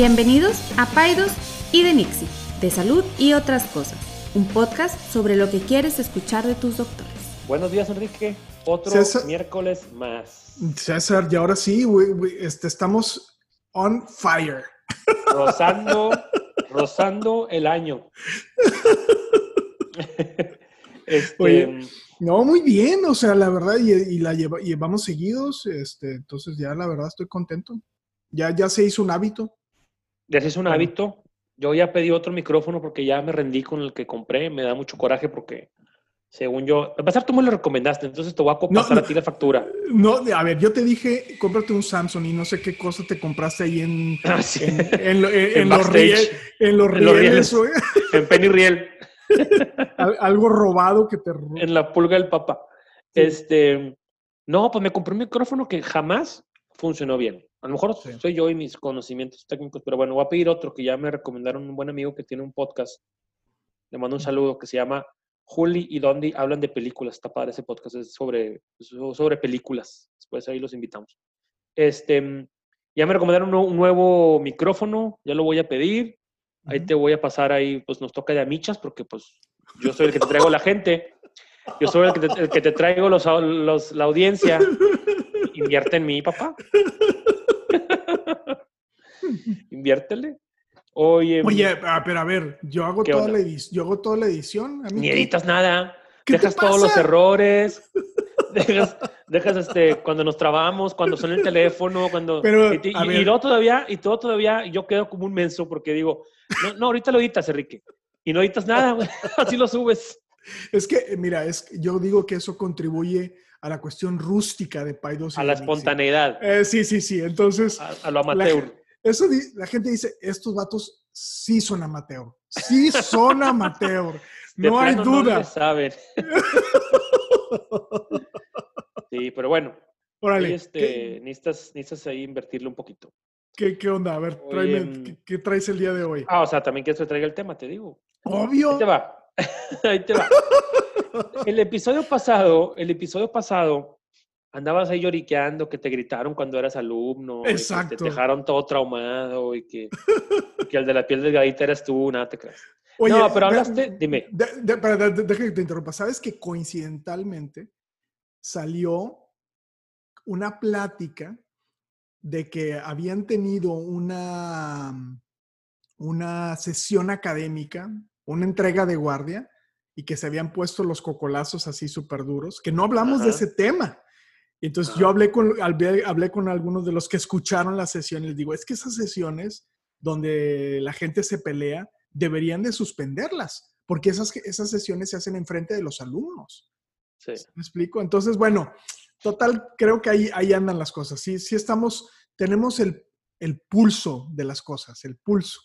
Bienvenidos a Paidos y de Nixie, de salud y otras cosas, un podcast sobre lo que quieres escuchar de tus doctores. Buenos días, Enrique. Otro César- miércoles más. César, y ahora sí, güey, este, estamos on fire. Rozando, rozando el año. este, Oye. No, muy bien, o sea, la verdad, y, y la lleva- llevamos seguidos, este, entonces ya la verdad estoy contento. Ya, ya se hizo un hábito. Ya se hizo un hábito. Yo ya pedí otro micrófono porque ya me rendí con el que compré. Me da mucho coraje porque, según yo, a pasar tú me lo recomendaste, entonces te voy a No, pasar no. a ti la factura. No, a ver, yo te dije, cómprate un Samsung y no sé qué cosa te compraste ahí en, Ah, sí. en, en lo- en- En en los, backstage. rie- en los rieles, güey. En Penny Riel, Al- algo robado que te en la pulga del papa. Sí. Este, no, pues me compré un micrófono que jamás funcionó bien. A lo mejor Sí. soy yo y mis conocimientos técnicos, pero bueno, voy a pedir otro que ya me recomendaron un buen amigo que tiene un podcast. Le mando un saludo que se llama Juli y Dondi hablan de películas. Está padre ese podcast, es sobre, sobre películas. Después ahí los invitamos. Este, ya me recomendaron un, un nuevo micrófono, ya lo voy a pedir. Ahí te voy a pasar ahí, pues nos toca de a michas, porque pues yo soy el que te traigo la gente. Yo soy el que te, el que te traigo los, los- la audiencia. Invierte en mí, papá. Inviértele. Oye, Oye, ah, pero a ver, yo hago ¿Qué toda onda? la edición, yo hago toda la edición. a mí ni editas nada. ¿Qué te Dejas todos los errores. Dejas, dejas este, cuando nos trabamos, cuando suena el teléfono, cuando. Pero, y, y- luego todavía, y todo todavía, yo quedo como un menso porque digo, no, no, ahorita lo editas, Enrique. Y no editas nada, güey. Así lo subes. Es que, mira, es que yo digo que eso contribuye a la cuestión rústica de Paidos. A la espontaneidad, Eh, sí, sí, sí. Entonces, a, a lo amateur. la, eso la gente dice, estos vatos sí son amateur. Sí son amateur. No hay No duda. saben. Sí, pero bueno, ahí, Órale, este, ¿qué, necesitas, necesitas ahí invertirle un poquito. qué, qué onda? A ver, tráeme, mm. ¿qué, qué traes el día de hoy? Ah, o sea, también que traiga el tema, te digo. Ahí Obvio. te va. Ahí te va. El episodio pasado, el episodio pasado, andabas ahí lloriqueando que te gritaron cuando eras alumno. y que te dejaron todo traumado y que, y que el de la piel delgadita eras tú, nada te creas. Oye, no, pero hablaste, dime. de- de- que te interrumpa. ¿Sabes que coincidentalmente salió una plática de que habían tenido una, una sesión académica, una entrega de guardia, y que se habían puesto los cocolazos así súper duros, que no hablamos de ese tema. Y Entonces Ajá. yo hablé con, hablé, con algunos de los que escucharon la sesión y les digo, es que esas sesiones donde la gente se pelea, deberían de suspenderlas, porque esas, esas sesiones se hacen enfrente de los alumnos. Sí. ¿Me explico? Entonces, bueno, total, creo que ahí, ahí andan las cosas. Sí, sí estamos, tenemos el, el pulso de las cosas, el pulso.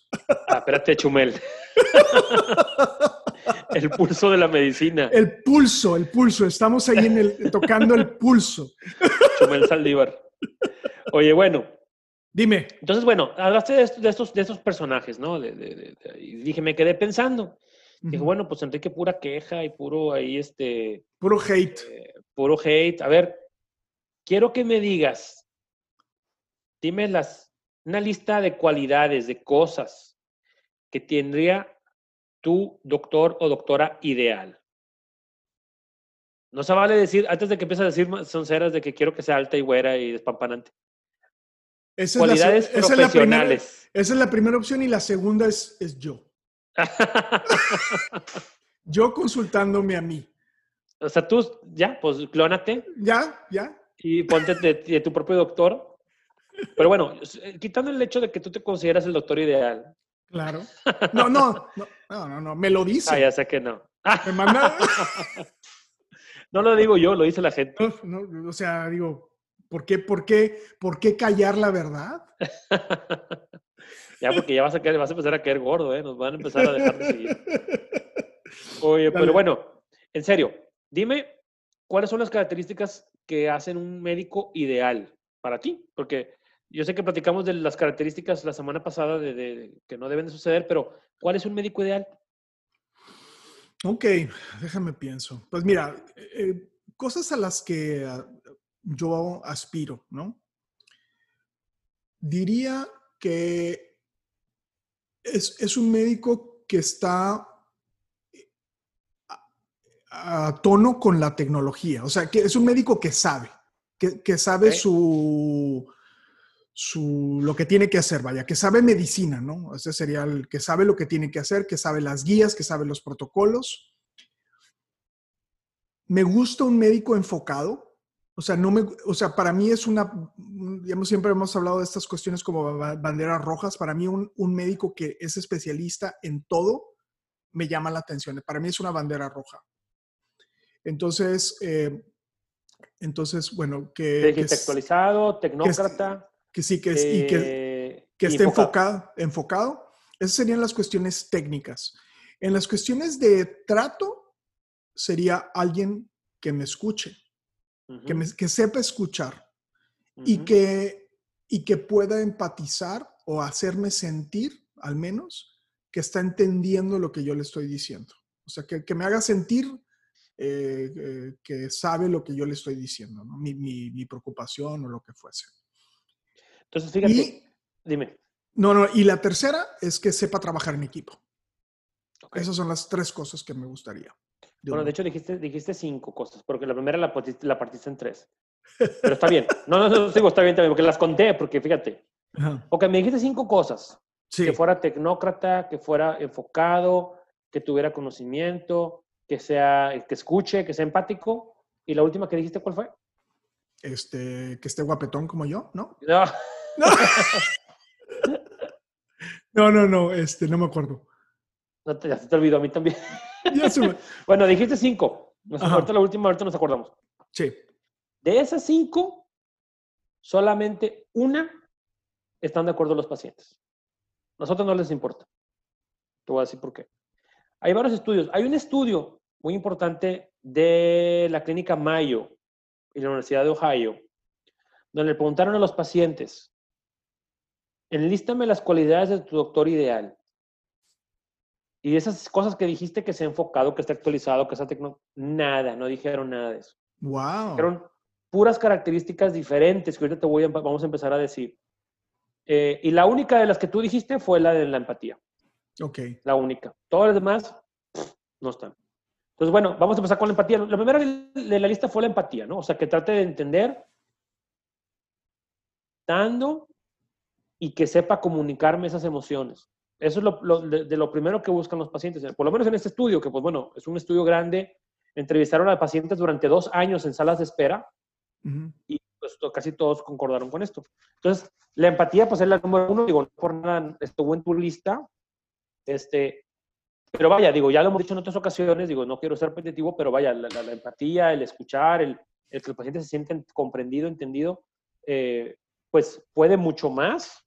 Ah, espérate, Chumel. El pulso de la medicina. El pulso, el pulso. Estamos ahí en el, tocando el pulso. Chumel Saldívar. Oye, bueno, Dime. entonces, bueno, hablaste de, estos, de estos, de estos personajes, ¿no? De- de- y dije, me quedé pensando. Dije, bueno, pues Enrique, pura queja y puro ahí, este, Puro hate. eh, puro hate. A ver, quiero que me digas, dime las, una lista de cualidades, de cosas que tendría tu doctor o doctora ideal. No se vale decir, antes de que empieces a decir sonceras de que quiero que sea alta y güera y despampanante. Esa es la Cualidades esa es la primera- profesionales. Esa es la primera opción y la segunda es, es yo. Yo consultándome a mí. o sea, tú, ya, pues clónate. ¿Ya? ¿Ya? y ponte de, de tu propio doctor. Pero bueno, eh, quitando el hecho de que tú te consideras el doctor ideal. Claro. No, no, no, no, no, no, me lo dice. Ah, ya sé que no. Me manda, No lo digo yo, lo dice la gente. no, no, o sea, digo, ¿por qué, por qué, por qué callar la verdad? Ya, porque ya vas a, caer, vas a empezar a caer gordo, ¿eh? Nos van a empezar a dejar de seguir. Oye, Dale. pero bueno, en serio, dime cuáles son las características que hacen un médico ideal para ti. Porque yo sé que platicamos de las características la semana pasada de, de- que no deben de suceder, pero ¿cuál es un médico ideal? Ok, déjame pienso. Pues mira, eh, cosas a las que ah, yo aspiro, ¿no? Diría que Es, es un médico que está a, tono con la tecnología. O sea, que es un médico que sabe, que, que sabe su, su, lo que tiene que hacer, vaya, que sabe medicina, ¿no? Ese sería el que sabe lo que tiene que hacer, que sabe las guías, que sabe los protocolos. Me gusta un médico enfocado, o sea, no me, o sea, para mí es una, digamos, siempre hemos hablado de estas cuestiones como banderas rojas. Para mí un, un médico que es especialista en todo me llama la atención. Para mí es una bandera roja. Entonces, eh, entonces, bueno, que... que actualizado, tecnócrata. Que, sí, que, es, y que, eh, que esté enfocado. enfocado. Esas serían las cuestiones técnicas. En las cuestiones de trato, sería alguien que me escuche, que, me, que, sepa escuchar y, que, y que pueda empatizar o hacerme sentir, al menos, que está entendiendo lo que yo le estoy diciendo. O sea, que, que me haga sentir eh, eh, que sabe lo que yo le estoy diciendo, mi, mi, preocupación o lo que fuese. Entonces, fíjate, dime. No, no, y la tercera es que sepa trabajar en equipo. Esas son las tres cosas que me gustaría. Bueno, de hecho dijiste, dijiste cinco cosas, porque la primera la, la partiste en tres. Pero está bien. No, no, no, digo, está bien también, porque las conté, porque fíjate. Ok, me dijiste cinco cosas. Que fuera tecnócrata, que fuera enfocado, que tuviera conocimiento, que sea, que escuche, que sea empático. ¿Y la última que dijiste cuál fue? Este, que esté guapetón como yo, ¿no? No. No, no, no, este, no me acuerdo. No te, ya se te olvidó a mí también. bueno, dijiste cinco. Nos ahorita la última, ahorita nos acordamos. Sí. De esas cinco, solamente una están de acuerdo los pacientes. A nosotros no les importa. Te voy a decir por qué. Hay varios estudios. Hay un estudio muy importante de la clínica Mayo y la Universidad de Ohio, donde le preguntaron a los pacientes, enlístame las cualidades de tu doctor ideal. Y esas cosas que dijiste que se ha enfocado, que está actualizado, que está tecno, nada, no dijeron nada de eso. Wow. Dijeron puras características diferentes que ahorita te voy a, vamos a empezar a decir. Eh, y la única de las que tú dijiste fue la de la empatía. Ok. La única. Todas las demás no están. Entonces, bueno, vamos a empezar con la empatía. La primera de la lista fue la empatía, ¿no? O sea, que trate de entender, dando y que sepa comunicarme esas emociones. Eso es lo, de, lo primero que buscan los pacientes. Por lo menos en este estudio, que pues bueno, es un estudio grande. Entrevistaron a pacientes durante dos años en salas de espera y pues casi todos concordaron con esto. Entonces, la empatía pues es la número uno. Digo, por nada estuvo en tu lista. Este, pero vaya, digo, ya lo hemos dicho en otras ocasiones, digo, no quiero ser repetitivo, pero vaya, la, empatía, el escuchar, el, que el paciente se siente comprendido, entendido, eh, pues puede mucho más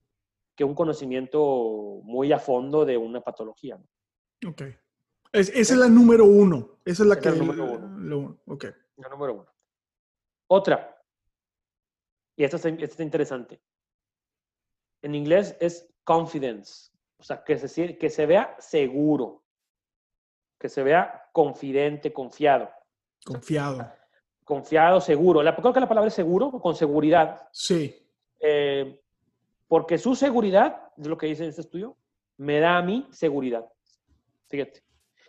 que un conocimiento muy a fondo de una patología. Ok. esa es la número uno. Esa es la que... Es la número uno. ok. La número uno. Otra. Y esta esta está interesante. En inglés es confidence. O sea, que se, que se vea seguro que se vea confidente, confiado. Confiado. Confiado, seguro. La, creo que la palabra es seguro, con seguridad. Sí. Eh, porque su seguridad, es lo que dice en este estudio, me da a mí seguridad. Fíjate.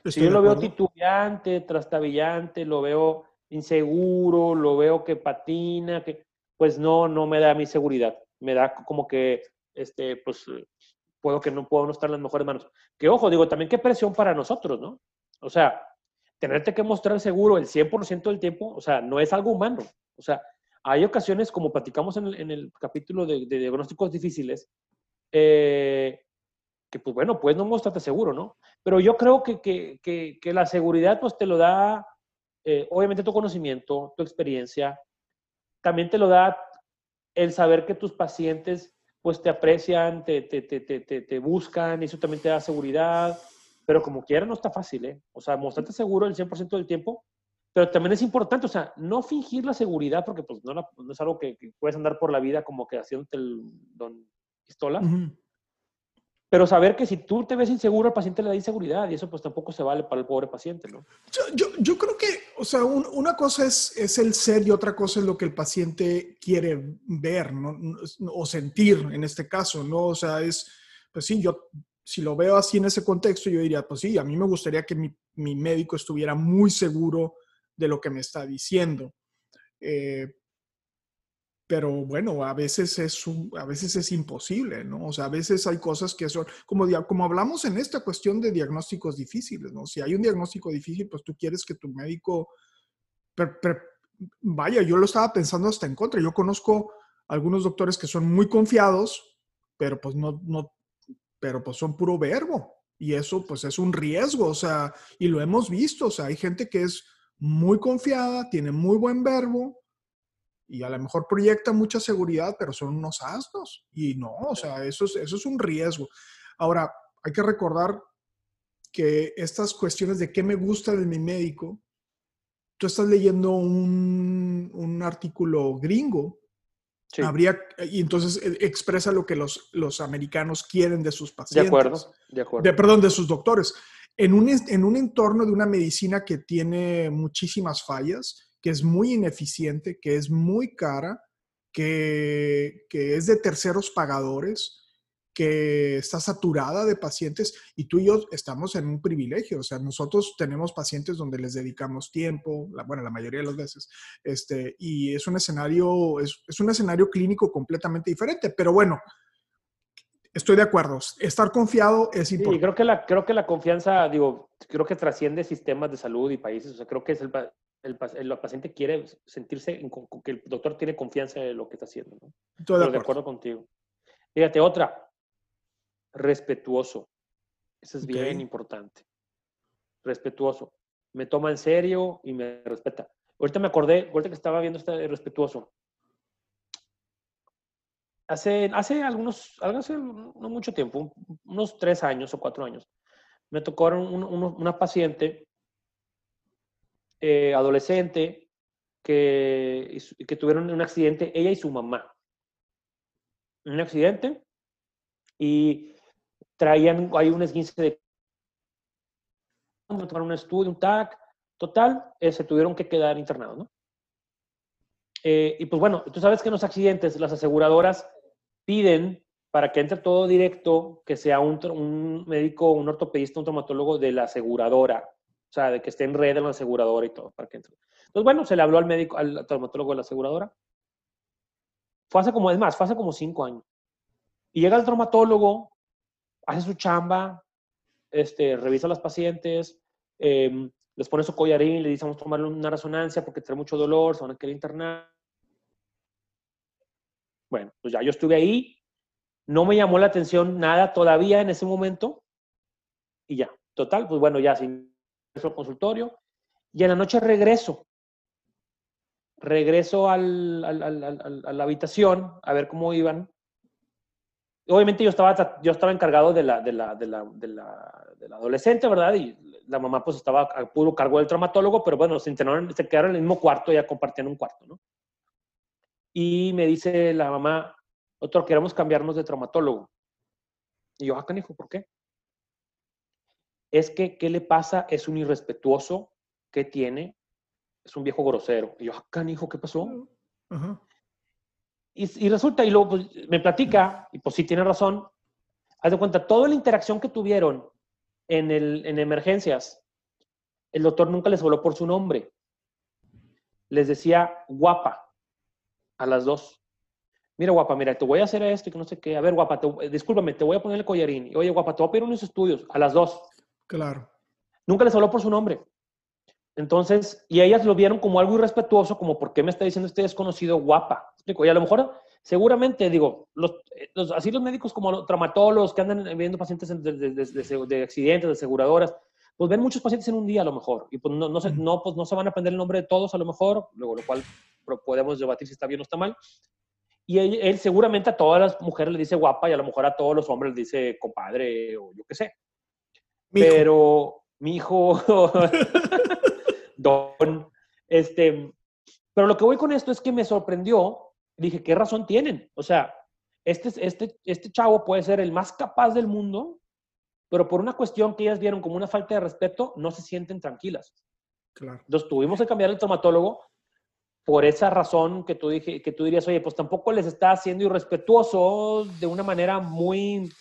si yo lo veo titubeante, trastabillante, lo veo inseguro, lo veo que patina, que, pues no, no me da a mí seguridad. Me da como que, este, pues, puedo que no puedo no estar en las mejores manos. Que ojo, digo, también qué presión para nosotros, ¿no? O sea, tenerte que mostrar seguro el 100% del tiempo, o sea, no es algo humano. O sea, hay ocasiones, como platicamos en el, capítulo de, diagnósticos difíciles, eh, que pues bueno, pues no mostrarte seguro, ¿no? Pero yo creo que, que, que, la seguridad pues te lo da, eh, obviamente tu conocimiento, tu experiencia, también te lo da el saber que tus pacientes pues te aprecian, te, te, te, te buscan, y eso también te da seguridad pero como quiera no está fácil, ¿eh? O sea, mostrarte seguro el 100% del tiempo, pero también es importante, o sea, no fingir la seguridad, porque pues no, no es algo que, puedes andar por la vida como que haciéndote el don pistola, pero saber que si tú te ves inseguro, al paciente le da inseguridad y eso pues tampoco se vale para el pobre paciente, ¿no? Yo, yo, yo creo que, o sea, una cosa es, es el ser y otra cosa es lo que el paciente quiere ver, ¿no? O sentir en este caso, ¿no? O sea, es, pues sí, yo si lo veo así en ese contexto, yo diría, pues sí, a mí me gustaría que mi, mi médico estuviera muy seguro de lo que me está diciendo. Eh, pero bueno, a veces es a veces es imposible, ¿no? O sea, a veces hay cosas que son, como, como hablamos en esta cuestión de diagnósticos difíciles, ¿no? Si hay un diagnóstico difícil, pues tú quieres que tu médico, vaya, yo lo estaba pensando hasta en contra. Yo conozco algunos doctores que son muy confiados, pero pues no, no, pero pues son puro verbo. Y eso pues es un riesgo, o sea, y lo hemos visto, o sea, hay gente que es muy confiada, tiene muy buen verbo, y a lo mejor proyecta mucha seguridad, pero son unos asnos. Y no, o sea, eso es, eso es un riesgo. Ahora, hay que recordar que estas cuestiones de qué me gusta de mi médico, tú estás leyendo un, un artículo gringo, habría, y entonces eh, expresa lo que los, los americanos quieren de sus pacientes. De acuerdo, de acuerdo. De, perdón, de sus doctores. En un, en un entorno de una medicina que tiene muchísimas fallas, que es muy ineficiente, que es muy cara, que, es de terceros pagadores, que está saturada de pacientes y tú y yo estamos en un privilegio. O sea, nosotros tenemos pacientes donde les dedicamos tiempo, la, bueno, la mayoría de las veces, este, y es un escenario, es, un escenario clínico completamente diferente. Pero bueno, estoy de acuerdo. Estar confiado es importante. Sí, creo que la, creo que la confianza, digo, creo que trasciende sistemas de salud y países. O sea, creo que es el, el, paciente quiere sentirse que el doctor tiene confianza en lo que está haciendo. ¿no? Estoy de, acuerdo. contigo. Fíjate, otra, respetuoso. Eso es bien importante. Respetuoso. Me toma en serio y me respeta. Ahorita me acordé, ahorita que estaba viendo este respetuoso. Hace, hace algunos, hace no mucho tiempo, unos tres años o cuatro años, me tocó una paciente eh, adolescente que, que tuvieron un accidente, ella y su mamá. Un accidente y traían ahí un esguince de... Tomaron un estudio, un TAC, total, eh, se tuvieron que quedar internados, ¿no? Eh, y pues bueno, tú sabes que en los accidentes las aseguradoras piden para que entre todo directo que sea un, un médico, un ortopedista, un traumatólogo de la aseguradora. O sea, de que esté en red en la aseguradora y todo. Para que entre. Entonces, bueno, se le habló al médico, al traumatólogo de la aseguradora. Fue hace como, es más, fue hace como cinco años. Y llega el traumatólogo, hace su chamba, este, revisa a los pacientes, em, les pone su collarín, le dice, vamos a tomarle una resonancia porque trae mucho dolor, se van a querer internar. Bueno, pues ya yo estuve ahí, no me llamó la atención nada todavía en ese momento y ya, total, pues bueno, ya sin al consultorio y en la noche regreso. Regreso al, al, al, a la habitación a ver cómo iban. Obviamente yo estaba, yo estaba encargado de la, de, la, de, la, de, la, adolescente, ¿verdad? Y la mamá pues estaba a puro cargo del traumatólogo, pero bueno, se, se quedaron en el mismo cuarto, ya compartían un cuarto, ¿no? Y me dice la mamá, doctor, queremos cambiarnos de traumatólogo. Y yo, ah, canijo, ¿por qué? es que, ¿qué le pasa? Es un irrespetuoso, ¿qué tiene? Es un viejo grosero. Y yo, acá, ah, hijo, ¿qué pasó? y, resulta, y luego pues, me platica, y pues sí tiene razón, haz de cuenta, toda la interacción que tuvieron en, el, en emergencias, el doctor nunca les habló por su nombre. Les decía guapa a las dos. Mira, guapa, mira, te voy a hacer esto y que no sé qué. A ver, guapa, discúlpame, te voy a poner el collarín. Y, Oye, guapa, te voy a pedir unos estudios a las dos. Claro. Nunca les habló por su nombre. Entonces, y ellas lo vieron como algo irrespetuoso, como, ¿por qué me está diciendo este desconocido guapa? Y a lo mejor, seguramente, digo, los, así los médicos como los traumatólogos que andan viendo pacientes de, accidentes, de aseguradoras, pues ven muchos pacientes en un día a lo mejor, y pues no, no, se, no, pues no se van a aprender el nombre de todos a lo mejor, luego lo cual podemos debatir si está bien o está mal. Y él, él seguramente a todas las mujeres le dice guapa y a lo mejor a todos los hombres le dice compadre o yo qué sé pero mi hijo, don, este, pero lo que voy con esto es que me sorprendió, dije, ¿qué razón tienen? O sea, este, este, este chavo puede ser el más capaz del mundo, pero por una cuestión que ellas vieron como una falta de respeto, no se sienten tranquilas. Claro. Entonces tuvimos que cambiar el traumatólogo por esa razón que tú, dije, que tú dirías, oye, pues tampoco les está haciendo irrespetuoso de una manera muy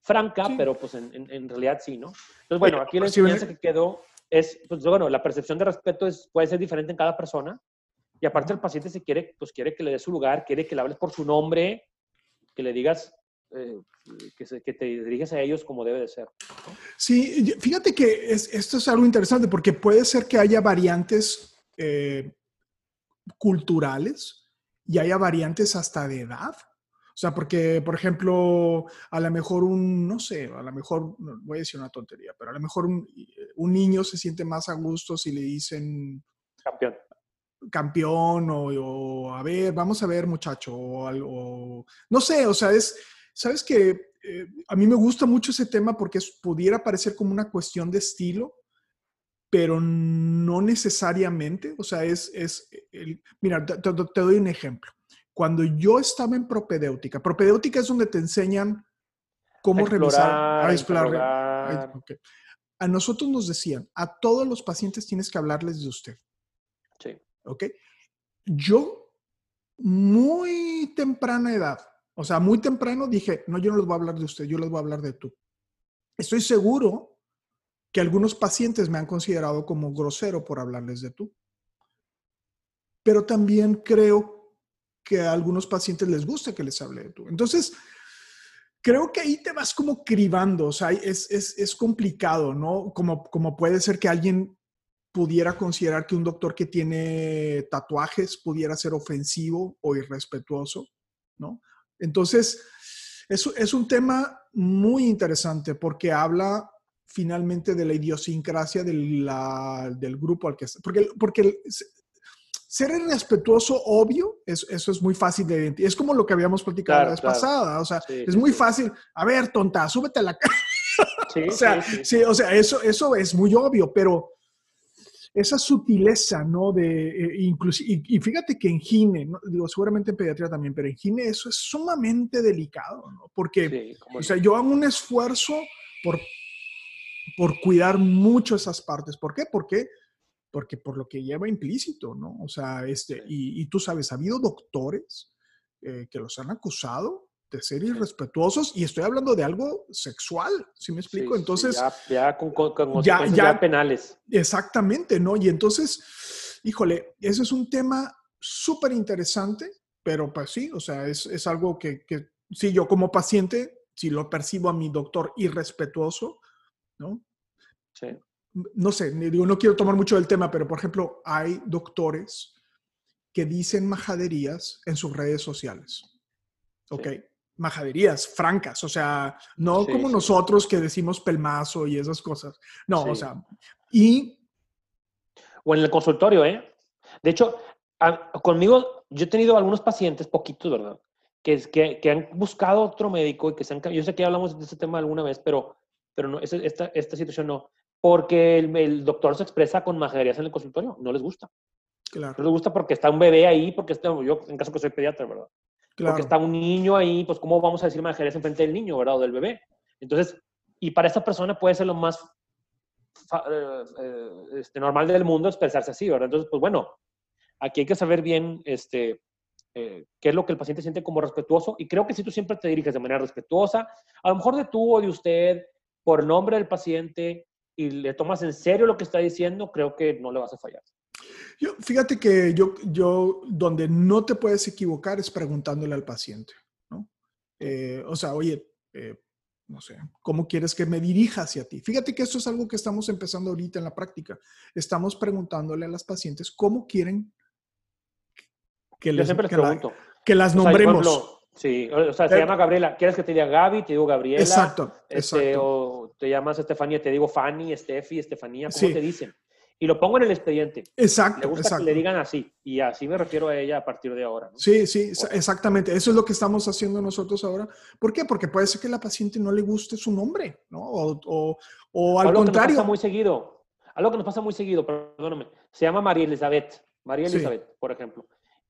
franca, pero pues en, realidad sí, ¿no? Entonces, bueno, aquí la enseñanza que quedó es, pues bueno, la percepción de respeto es, puede ser diferente en cada persona. Y aparte el paciente si quiere, pues quiere que le dé su lugar, quiere que le hables por su nombre, que le digas, eh, que, que, te diriges a ellos como debe de ser. Sí, fíjate que esto es algo interesante porque puede ser que haya variantes eh, culturales y haya variantes hasta de edad. O sea, porque, por ejemplo, a lo mejor un, no sé, a lo mejor, voy a decir una tontería, pero a lo mejor un, un niño se siente más a gusto si le dicen... Campeón. Campeón o, a ver, vamos a ver muchacho o algo, no sé, o sea, es, sabes que eh, a mí me gusta mucho ese tema porque pudiera parecer como una cuestión de estilo, pero no necesariamente, o sea, es, es el, mira, te, doy un ejemplo. Cuando yo estaba en propedéutica, propedéutica es donde te enseñan cómo revisar, a explorar. A nosotros nos decían, a todos los pacientes tienes que hablarles de usted. Sí. ¿Ok? Yo, muy temprana edad, o sea, muy temprano dije, no, yo no les voy a hablar de usted, yo les voy a hablar de tú. Estoy seguro que algunos pacientes me han considerado como grosero por hablarles de tú. Pero también creo que a algunos pacientes les gusta que les hable de tú. Entonces, creo que ahí te vas como cribando, o sea, es, es, es complicado, ¿no? Como, como puede ser que alguien pudiera considerar que un doctor que tiene tatuajes pudiera ser ofensivo o irrespetuoso, ¿no? Entonces, es, es un tema muy interesante porque habla finalmente de la idiosincrasia del grupo al que porque porque ser irrespetuoso obvio eso es muy fácil de identificar. Es como lo que habíamos platicado la vez pasada o sea es muy fácil a ver tonta súbete a la cara o sea sí, o sea eso eso es muy obvio pero esa sutileza, ¿no? De, eh, y, fíjate que en gine, digo, seguramente en pediatría también, pero en gine eso es sumamente delicado, ¿no? Porque, o sea, yo hago un esfuerzo por por cuidar mucho esas partes. ¿Por qué? Porque, porque por lo que lleva implícito, ¿no? O sea, este, y, tú sabes, ha habido doctores eh, que los han acusado de ser irrespetuosos y estoy hablando de algo sexual, ¿sí me explico? entonces... ya, con, ya, penales. Exactamente, ¿no? Y entonces, híjole, ese es un tema súper interesante, pero pues sí, o sea, es, es algo que, que, sí, yo como paciente, si lo percibo a mi doctor irrespetuoso, ¿no? Sí. No sé, digo, no quiero tomar mucho del tema, pero por ejemplo, hay doctores que dicen majaderías en sus redes sociales. ¿Ok? Majaderías francas, o sea, no como nosotros que decimos pelmazo y esas cosas. No, o sea, y... O en el consultorio, ¿eh? De hecho, conmigo, yo he tenido algunos pacientes, poquitos, ¿verdad? Que, que, que han buscado otro médico y que se han... Yo sé que hablamos de este tema alguna vez, pero pero no, esta, esta situación no, porque el, doctor se expresa con majaderías en el consultorio, no les gusta. Claro. No les gusta porque está un bebé ahí, porque está, yo en caso que soy pediatra, ¿verdad? Claro. Porque está un niño ahí, pues ¿cómo vamos a decir majaderías en frente del niño, ¿verdad? O del bebé. Entonces, y para esta persona puede ser lo más eh, eh, este, normal del mundo expresarse así, ¿verdad? Entonces, pues bueno, aquí hay que saber bien este, eh, qué es lo que el paciente siente como respetuoso. Y creo que si tú siempre te diriges de manera respetuosa, a lo mejor de tú o de usted, por nombre del paciente y le tomas en serio lo que está diciendo, creo que no le vas a fallar. Yo, fíjate que yo, yo, donde no te puedes equivocar es preguntándole al paciente, ¿no? Eh, o sea, oye, eh, no sé, ¿cómo quieres que me dirija hacia ti? Fíjate que esto es algo que estamos empezando ahorita en la práctica. Estamos preguntándole a las pacientes cómo quieren que, les, que, las nombremos. Sí, o sea, se llama Gabriela. ¿Quieres que te diga Gaby? Te digo Gabriela. Exacto, este, O te llamas Estefanía, te digo Fanny, Estefi, Estefanía, ¿cómo te dicen? Y lo pongo en el expediente. Exacto. Le gusta que le digan así. Y así me refiero a ella a partir de ahora. Sí, sí, exactamente. Eso es lo que estamos haciendo nosotros ahora. ¿Por qué? Porque puede ser que la paciente no le guste su nombre, ¿no? O, o, o al algo contrario. Que nos pasa muy seguido. Algo que nos pasa muy seguido, perdóname. Se llama María Elizabeth. María Elizabeth, por ejemplo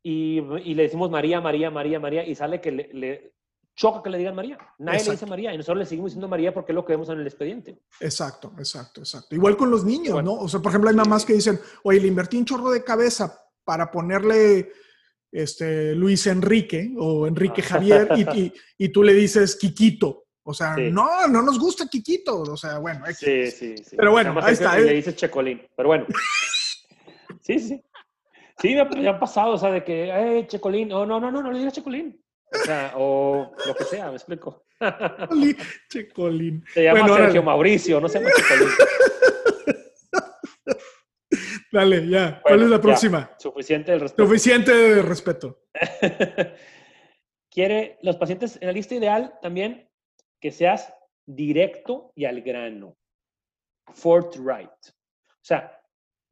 y, le decimos María, María, María, María, y sale que le, choca que le digan María. Nadie le dice María y nosotros le seguimos diciendo María porque es lo que vemos en el expediente. Exacto, exacto, exacto. Igual con los niños, ¿no? O sea, por ejemplo, hay mamás que dicen, oye, le invertí un chorro de cabeza para ponerle este, Luis Enrique o Enrique ah. Javier y, y, tú le dices Quiquito. O sea, Sí. no, no nos gusta Kikito. O sea, bueno. Sí, sí, sí. Pero bueno, ahí está, Le ¿eh? dices Checolín, pero bueno. Sí, sí. Sí, me, han pasado, o sea, de que, eh, Checolín, o no, no, no, no le digas Checolín. O sea, o lo que sea, me explico. Checolín. Se llama Bueno, Sergio. Mauricio, no se llama Checolín. Dale, ya. ¿Cuál es la ya. próxima? Suficiente el respeto. Suficiente de respeto. Quiere los pacientes en la lista ideal también que seas directo y al grano. Forthright. O sea,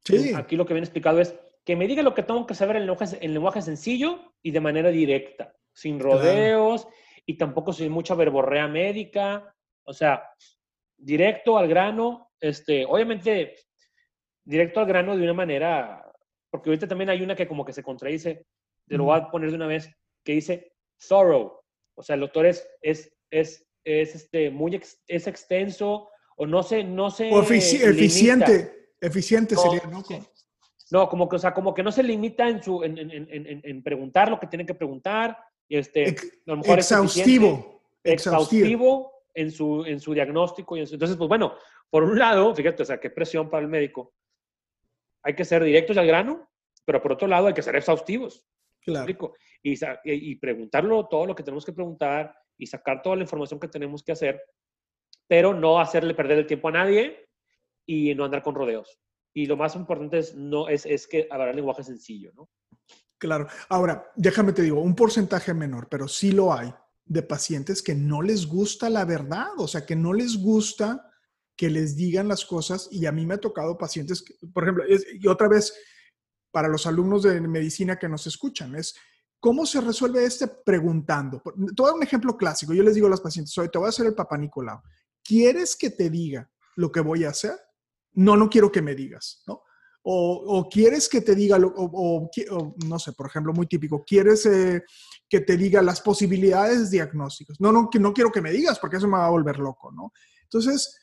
Sí. aquí lo que viene explicado es que me diga lo que tengo que saber en lenguaje, en lenguaje sencillo y de manera directa, sin Claro. rodeos y tampoco sin mucha verborrea médica. O sea, directo al grano, este, obviamente directo al grano de una manera, porque ahorita también hay una que como que se contradice, te lo voy a poner de una vez, que dice thorough, o sea, el doctor es, es, es, es este, muy ex- es extenso o no se, no se limita. eficiente. Eficiente No, sería, ¿no? sí. No, como que, o sea, como que no se limita en, su, en, en- en- preguntar lo que tiene que preguntar, este, Ex- a lo mejor Exhaustivo. Exhaustivo. exhaustivo en su, en su diagnóstico. Y en su- entonces, pues bueno, por un lado, fíjate, o sea, qué presión para el médico. Hay que ser directos al grano, pero por otro lado hay que ser exhaustivos. ¿me Claro. y, y preguntarlo todo lo que tenemos que preguntar y sacar toda la información que tenemos que hacer, pero no hacerle perder el tiempo a nadie y no andar con rodeos. Y lo más importante es, no, es, es que hablar el lenguaje sencillo, ¿no? Claro. Ahora, déjame te digo, un porcentaje menor, pero sí lo hay de pacientes que no les gusta la verdad, o sea, que no les gusta que les digan las cosas y a mí me ha tocado pacientes, por ejemplo, y otra vez, para los alumnos de medicina que nos escuchan, es cómo se resuelve este preguntando. Dar un ejemplo clásico. Yo les digo a los pacientes, oye, te voy a hacer el papá Nicolau. ¿Quieres que te diga lo que voy a hacer? No, no quiero que me digas, ¿no? O, quieres que te diga, lo- o, o, no sé, por ejemplo, muy típico, quieres eh, que te diga las posibilidades diagnósticas. No, no, que no quiero que me digas porque eso me va a volver loco, ¿no? Entonces,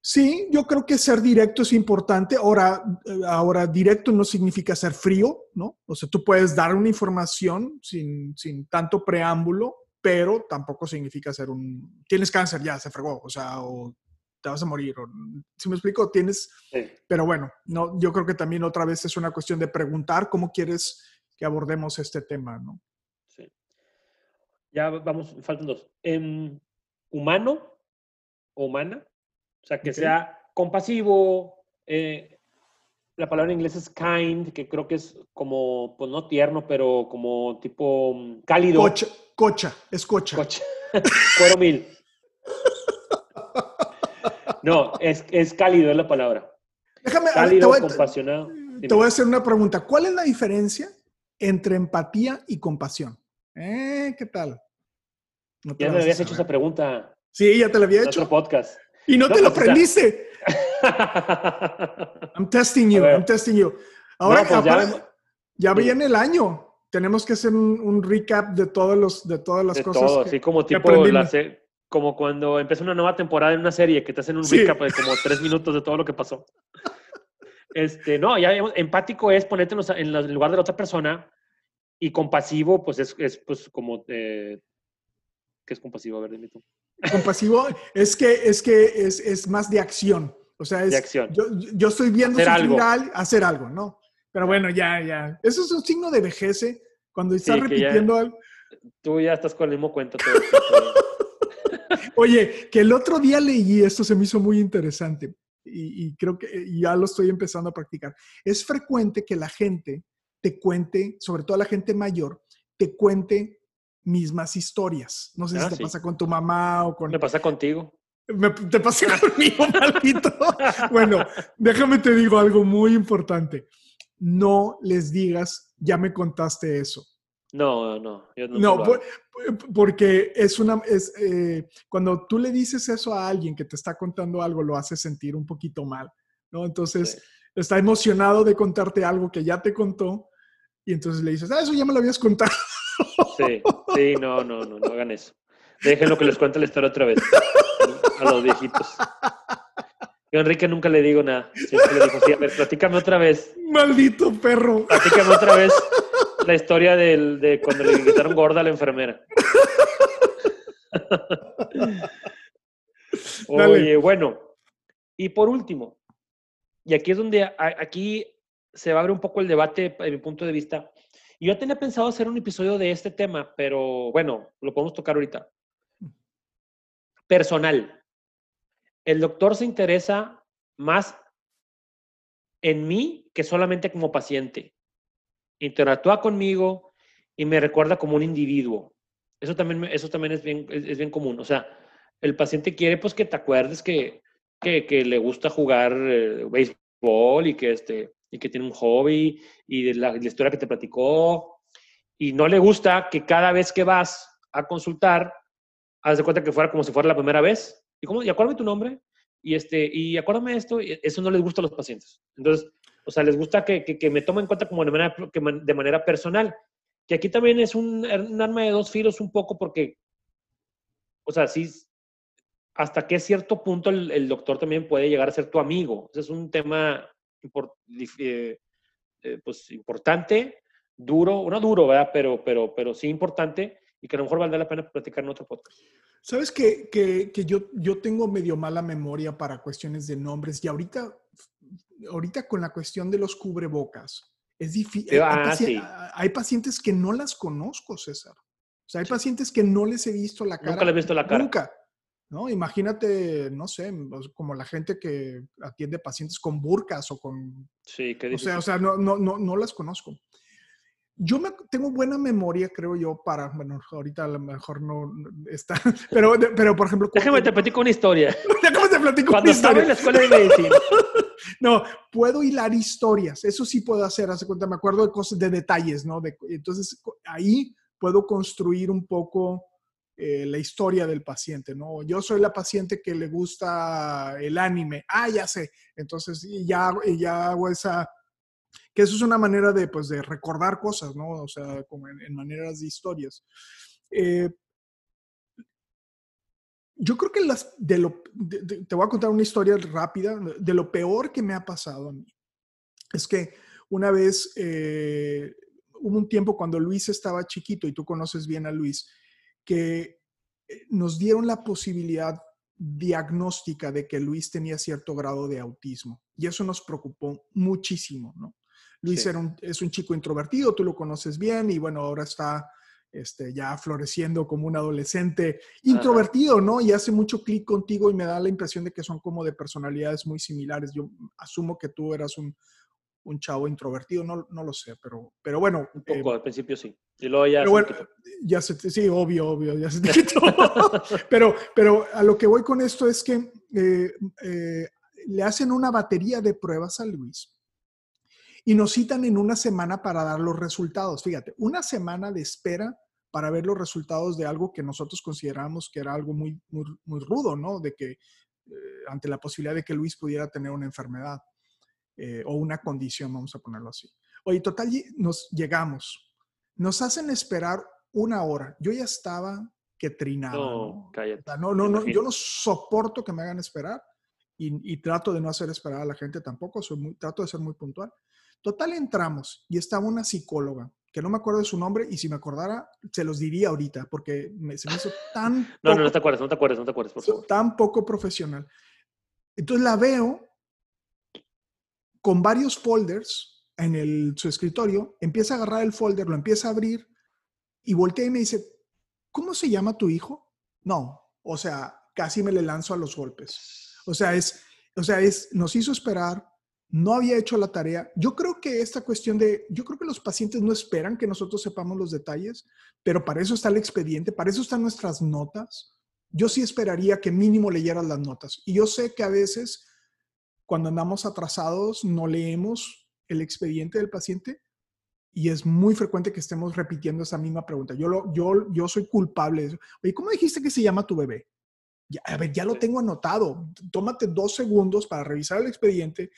sí, yo creo que ser directo es importante. Ahora, eh, ahora directo no significa ser frío, ¿no? O sea, tú puedes dar una información sin, sin tanto preámbulo, pero tampoco significa ser un, tienes cáncer, ya, se fregó, o sea, o te vas a morir, o, si me explico, tienes, Sí. pero bueno, no, yo creo que también otra vez es una cuestión de preguntar cómo quieres que abordemos este tema, ¿no? sí. Ya vamos, faltan dos. Em, humano o humana, o sea, que sea compasivo. eh, la palabra en inglés es kind, que creo que es como, pues no tierno, pero como tipo mm, cálido. Cocha, cocha, es cocha. Coche. Cuero mil. No, es, es cálido, es la palabra. Déjame, ver, te Cálido, voy, compasionado. te voy a hacer una pregunta. ¿Cuál es la diferencia entre empatía y compasión? ¿Eh? ¿Qué tal? No Ya me habías hecho esa pregunta Sí, ya te la había en hecho. otro podcast. Y no, No, te lo pues, aprendiste. I'm testing you. I'm testing you. Ahora, No, pues ya ya viene el año. Tenemos que hacer un, un recap de todos los, de todas las de cosas. todo, que- así como tipo la como cuando empieza una nueva temporada en una serie que te hacen un Sí. recap de como tres minutos de todo lo que pasó. Este, no, ya empático es ponerte en, los- en el lugar de la otra persona y compasivo, pues es, es pues como eh, ¿qué es compasivo? A ver, dime tú. Compasivo es que es que es, es más de acción. O sea, es De acción. Yo, yo estoy viendo Hacer algo. a alguien, hacer algo, ¿no? Pero bueno, ya, ya. Eso es un signo de vejez, cuando estás ya- repitiendo algo. Tú ya estás con el mismo cuento todo tiempo. Oye, que el otro día leí, esto se me hizo muy interesante y, y creo que y ya lo estoy empezando a practicar. Es frecuente que la gente te cuente, sobre todo la gente mayor, te cuente mismas historias. No sé Ah, si te sí. pasa con tu mamá o con... Me pasa contigo. Me- te pasa conmigo, maldito. Bueno, déjame te digo algo muy importante. No les digas, ya me contaste eso. No, no, yo no. No, por- hago. porque es una, es, eh, cuando tú le dices eso a alguien que te está contando algo, lo hace sentir un poquito mal, ¿no? Entonces, Sí. está emocionado de contarte algo que ya te contó y entonces le dices, ah, eso ya me lo habías contado. Sí, sí, no, no, no, no hagan eso. Déjenlo que les cuente la historia otra vez. A los viejitos. Yo a Enrique nunca le digo nada. Siempre le digo, sí, a ver, platícame otra vez. Maldito perro. Platícame otra vez la historia del, de cuando le gritaron gorda a la enfermera. Oye, bueno. Y por último, y aquí es donde aquí se va a abrir un poco el debate, de mi punto de vista. Y yo tenía pensado hacer un episodio de este tema, pero bueno, lo podemos tocar ahorita. Personal. El doctor se interesa más en mí que solamente como paciente. Interactúa conmigo y me recuerda como un individuo. Eso también, eso también es, bien, es, bien común. O sea, el paciente quiere pues que te acuerdes que, que, le gusta jugar eh, béisbol y que, este, y que tiene un hobby y de la, historia que te platicó. Y no le gusta que cada vez que vas a consultar, haz de cuenta que fuera como si fuera la primera vez. ¿Y, cómo, y acuérdame tu nombre? Y, este, y acuérdame esto. Y eso no les gusta a los pacientes. Entonces, o sea, les gusta que, que, me tomen en cuenta como de manera, de manera personal. Que aquí también es un, un, arma de dos filos un poco porque, o sea, sí, hasta qué cierto punto el, el doctor también puede llegar a ser tu amigo. Ese es un tema eh, eh, pues, importante, duro, no duro, ¿verdad? Pero, pero, pero sí importante y que a lo mejor valdrá la pena platicar en otro podcast. Sabes que, que, que, yo, yo tengo medio mala memoria para cuestiones de nombres y ahorita, ahorita con la cuestión de los cubrebocas, es difícil. Ah, hay, pacientes que no las conozco, César. O sea, hay pacientes que no les he visto la cara. Nunca les he visto la cara. Nunca. ¿no? Imagínate, no sé, como la gente que atiende pacientes con burcas o con... Sí, qué O sea, o sea no, no, no, no las conozco. Yo me, tengo buena memoria, creo yo, para, bueno, ahorita a lo mejor no está, pero, pero por ejemplo... Déjame te platico una historia. Déjame te platico Cuando una historia. estaba en la escuela de medicina. no, puedo hilar historias, eso sí puedo hacer, hace cuenta, me acuerdo de cosas, de detalles, ¿no? De, entonces, ahí puedo construir un poco eh, la historia del paciente, ¿no? Yo soy la paciente que le gusta el anime, ah, ya sé, entonces ya, ya hago esa, que eso es una manera de, pues, de recordar cosas, ¿no? O sea, como en, maneras de historias. Eh, yo creo que las, de lo, te voy a contar una historia rápida, de lo peor que me ha pasado a mí. Es que una vez, eh, hubo un tiempo cuando Luis estaba chiquito, y tú conoces bien a Luis, que eh, nos dieron la posibilidad diagnóstica de que Luis tenía cierto grado de autismo. Y eso nos preocupó muchísimo, ¿no? Luis es un chico introvertido, tú lo conoces bien y bueno, ahora está este, ya floreciendo como un adolescente introvertido, ¿no? Y hace mucho clic contigo y me da la impresión de que son como de personalidades muy similares. Yo asumo que tú eras un, un chavo introvertido, no, no lo sé, pero, pero bueno. Un poco, eh, al principio sí. Y luego ya se ya se, sí, obvio, obvio, ya se te quitó. pero, pero a lo que voy con esto es que eh, eh, le hacen una batería de pruebas a Luis y nos citan en una semana para dar los resultados. Fíjate, una semana de espera para ver los resultados de algo que nosotros consideramos que era algo muy, muy, muy rudo, ¿no? De que ante la posibilidad de que Luis pudiera tener una enfermedad. Eh, o una condición, vamos a ponerlo así. Oye, total, nos llegamos. Nos hacen esperar una hora. Yo ya estaba que trinaba. No, ¿no? no, no, yo no soporto que me hagan esperar y, trato de no hacer esperar a la gente tampoco. Soy muy, trato de ser muy puntual. Total, entramos y estaba una psicóloga que no me acuerdo de su nombre y si me acordara, se los diría ahorita porque me, se me hizo tan... no, no, no te acuerdas, no te acuerdas, no te acuerdas, por favor. Tan poco profesional. Entonces la veo con varios folders en el, su escritorio, empieza a agarrar el folder, lo empieza a abrir y voltea y me dice, ¿cómo se llama tu hijo? No, o sea, casi me le lanzo a los golpes. O sea, es, o sea, es, nos hizo esperar, no había hecho la tarea. Yo creo que esta cuestión de, yo creo que los pacientes no esperan que nosotros sepamos los detalles, pero para eso está el expediente, para eso están nuestras notas. Yo sí esperaría que mínimo leyeras las notas. Y yo sé que a veces cuando andamos atrasados no leemos el expediente del paciente y es muy frecuente que estemos repitiendo esa misma pregunta. Yo, lo, yo, yo soy culpable de eso. Oye, ¿cómo dijiste que se llama tu bebé? Ya, a ver, ya lo tengo anotado. Tómate dos segundos para revisar el expediente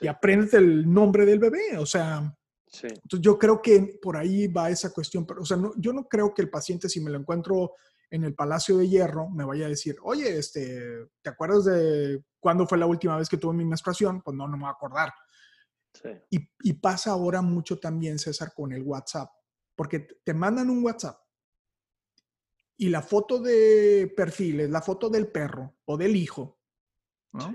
y apréndete el nombre del bebé. O sea, entonces yo creo que por ahí va esa cuestión. Pero, o sea, no, yo no creo que el paciente, si me lo encuentro en el Palacio de Hierro me vaya a decir, oye, este, ¿te acuerdas de cuándo fue la última vez que tuve mi menstruación? Pues no, no me voy a acordar. Y, y, pasa ahora mucho también, César, con el WhatsApp, porque te mandan un WhatsApp y la foto de perfil es la foto del perro o del hijo, ¿no?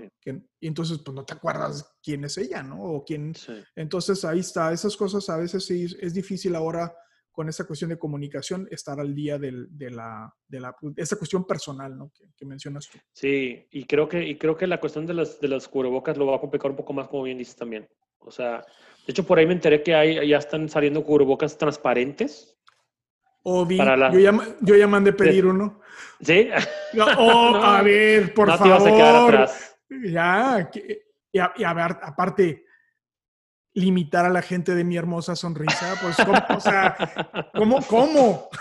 y entonces, pues no te acuerdas quién es ella, ¿no? O quién. Entonces, ahí está. Esas cosas a veces sí es difícil ahora con esa cuestión de comunicación estar al día de, la, de la, esa cuestión personal, ¿no? Que, mencionas tú. Sí, y creo que, y creo que la cuestión de las, de las cubrebocas lo va a complicar un poco más, como bien dices también. O sea, de hecho, por ahí me enteré que hay, ya están saliendo cubrebocas transparentes. O vi, yo, ya, yo ya mandé pedir uno. ¿Sí? Oh, a ver, por favor. No te vas a quedar atrás. Ya, y a, ver, aparte, limitar a la gente de mi hermosa sonrisa, pues, ¿cómo, o sea, ¿cómo? ¿Cómo?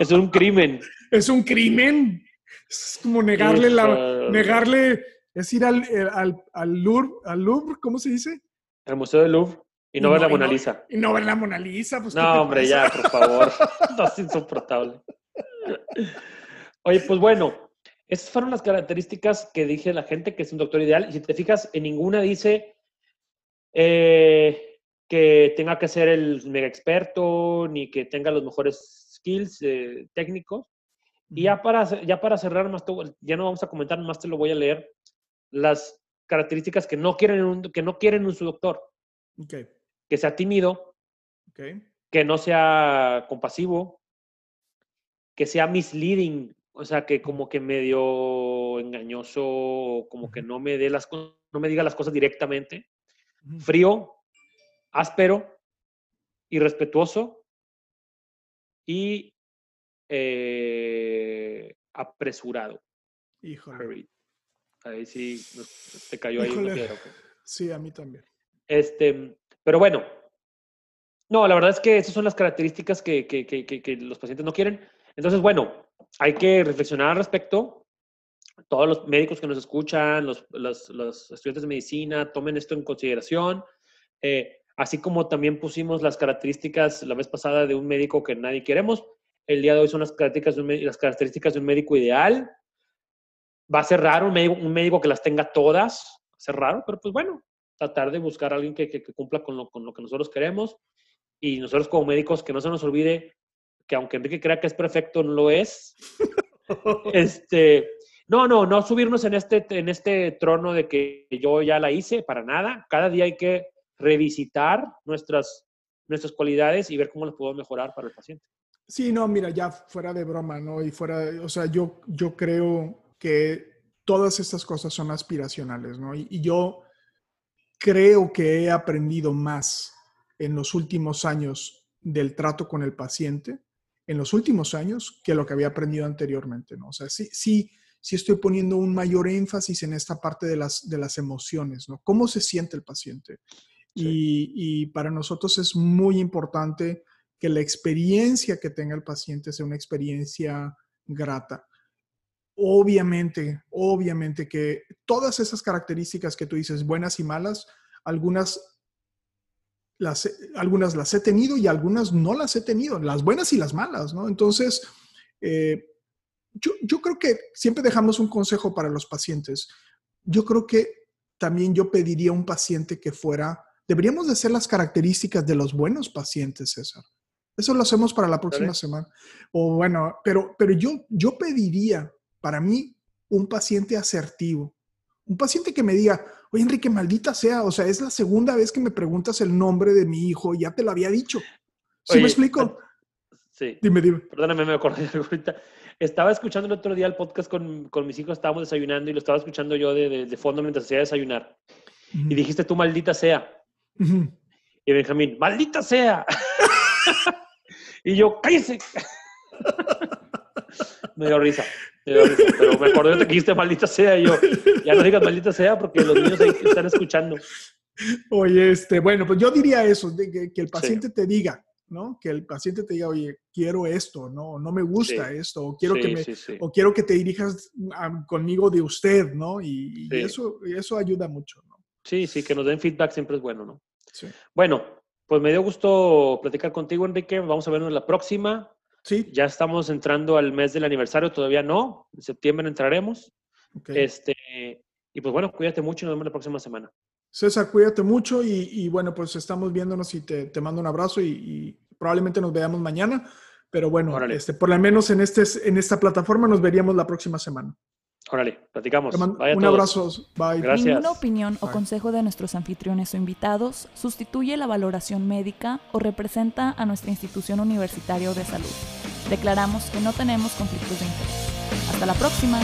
Es un crimen. Es un crimen. Es como negarle la, negarle, es ir al, al, al, Louvre, al Louvre, ¿cómo se dice? Al Museo del Louvre. Y no, ver la Mona Lisa. Y no ver la Mona Lisa, pues. No, hombre, ya, por favor. no es insoportable. Oye, pues bueno, esas fueron las características que dije la gente que es un doctor ideal. Y si te fijas, en ninguna dice eh, que tenga que ser el mega experto ni que tenga los mejores skills eh, técnicos. Y ya para, ya para cerrar, más ya no vamos a comentar, más te lo voy a leer, las características que no quieren un, que no quieren un su doctor. Que sea tímido, que no sea compasivo, que sea misleading, o sea, que como que medio engañoso, como que no me dé las no me diga las cosas directamente. Frío, áspero, irrespetuoso y eh, apresurado. Híjole. Ahí sí te cayó ahí Sí, a mí también. Este, pero bueno, no, la verdad es que esas son las características que, los pacientes no quieren. Entonces, bueno, hay que reflexionar al respecto. Todos los médicos que nos escuchan, los, los, estudiantes de medicina, tomen esto en consideración. Eh, así como también pusimos las características la vez pasada de un médico que nadie queremos, el día de hoy son las características de un, las características de un médico ideal. Va a ser raro un médico, un médico que las tenga todas, va a ser raro, pero pues bueno, tratar de buscar a alguien que, que, que cumpla con lo, con lo que nosotros queremos. Y nosotros como médicos, que no se nos olvide que aunque Enrique crea que es perfecto, no lo es. este, no, no, no subirnos en este, en este trono de que yo ya la hice, para nada. Cada día hay que revisitar nuestras, nuestras cualidades y ver cómo las puedo mejorar para el paciente. Sí, no, mira, ya fuera de broma, ¿no? Y fuera, o sea, yo, yo creo que todas estas cosas son aspiracionales, ¿no? y yo creo que he aprendido más en los últimos años del trato con el paciente en los últimos años que lo que había aprendido anteriormente, ¿no? O sea, sí, sí, sí estoy poniendo un mayor énfasis en esta parte de las, de las emociones, ¿no? ¿Cómo se siente el paciente? Y, para nosotros es muy importante que la experiencia que tenga el paciente sea una experiencia grata. Obviamente, obviamente que todas esas características que tú dices, buenas y malas, algunas algunas las he tenido y algunas no las he tenido, las buenas y las malas, ¿no? Entonces, eh, yo, creo que siempre dejamos un consejo para los pacientes. Yo creo que también yo pediría a un paciente que fuera, deberíamos de hacer las características de los buenos pacientes, César. Eso lo hacemos para la próxima semana. O bueno, pero, pero yo, yo pediría para mí un paciente asertivo, un paciente que me diga, oye Enrique, maldita sea, o sea, es la segunda vez que me preguntas el nombre de mi hijo, ya te lo había dicho. ¿Sí me explico? Sí. Dime, dime. Perdóname, me acordé de ahorita. Estaba escuchando el otro día el podcast con, con, mis hijos, estábamos desayunando y lo estaba escuchando yo de, de, fondo mientras hacía desayunar. Y dijiste tú, maldita sea. Y Benjamín, maldita sea. y yo, cállese. me dio risa. Pero me acordé de que dijiste maldita sea y yo, ya no digas maldita sea porque los niños ahí están escuchando. Oye, este, bueno, pues yo diría eso, de que, el paciente te diga, ¿no? Que el paciente te diga, oye, quiero esto, no, no me gusta esto, o quiero, que me, o quiero que te dirijas conmigo de usted, ¿no? Y, eso, eso ayuda mucho, ¿no? Sí, sí, que nos den feedback siempre es bueno, ¿no? Sí. Bueno, pues me dio gusto platicar contigo, Enrique. Vamos a vernos la próxima. Sí. Ya estamos entrando al mes del aniversario, todavía no. En septiembre entraremos. Este, y pues bueno, cuídate mucho y nos vemos la próxima semana. César, cuídate mucho y, bueno, pues estamos viéndonos y te, te mando un abrazo y, probablemente nos veamos mañana Pero bueno, Órale. este, por lo menos en, este, en esta plataforma nos veríamos la próxima semana. Órale, platicamos. Bye a un todos. abrazo. Bye. Gracias. Ninguna opinión o Bye. consejo de nuestros anfitriones o invitados sustituye la valoración médica o representa a nuestra institución universitaria o de salud. Declaramos que no tenemos conflictos de interés. Hasta la próxima.